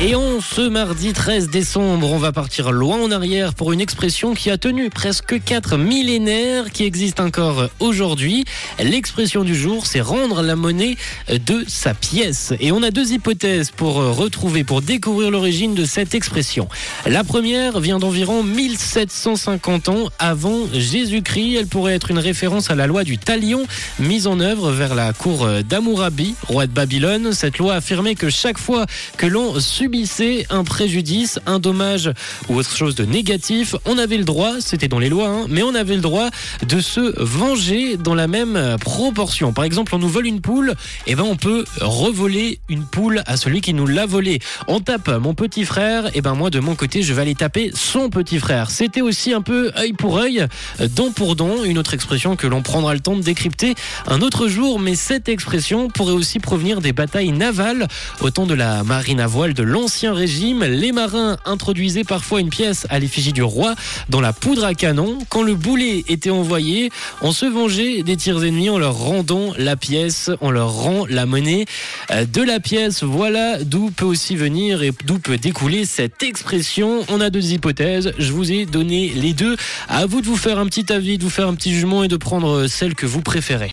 Et on, ce mardi 13 décembre, on va partir loin en arrière pour une expression qui a tenu presque quatre millénaires, qui existe encore aujourd'hui. L'expression du jour, c'est rendre la monnaie de sa pièce. Et on a deux hypothèses pour retrouver, pour découvrir l'origine de cette expression. La première vient d'environ 1750 ans avant Jésus-Christ. Elle pourrait être une référence à la loi du talion mise en œuvre vers la cour d'Amourabi, roi de Babylone. Cette loi affirmait que chaque fois que l'on un préjudice, un dommage ou autre chose de négatif, on avait le droit, c'était dans les lois, hein, mais on avait le droit de se venger dans la même proportion. Par exemple, on nous vole une poule, et ben on peut revoler une poule à celui qui nous l'a volée. On tape mon petit frère, et ben moi de mon côté, je vais aller taper son petit frère. C'était aussi un peu œil pour œil, dent pour dent, une autre expression que l'on prendra le temps de décrypter un autre jour, mais cette expression pourrait aussi provenir des batailles navales au temps de la marine à voile de l'Ancien Régime. Les marins introduisaient parfois une pièce à l'effigie du roi dans la poudre à canon. Quand le boulet était envoyé, on se vengeait des tirs ennemis en leur rendant la pièce, on leur rend la monnaie de la pièce. Voilà d'où peut aussi venir et d'où peut découler cette expression. On a deux hypothèses, je vous ai donné les deux. À vous de vous faire un petit avis, de vous faire un petit jugement et de prendre celle que vous préférez.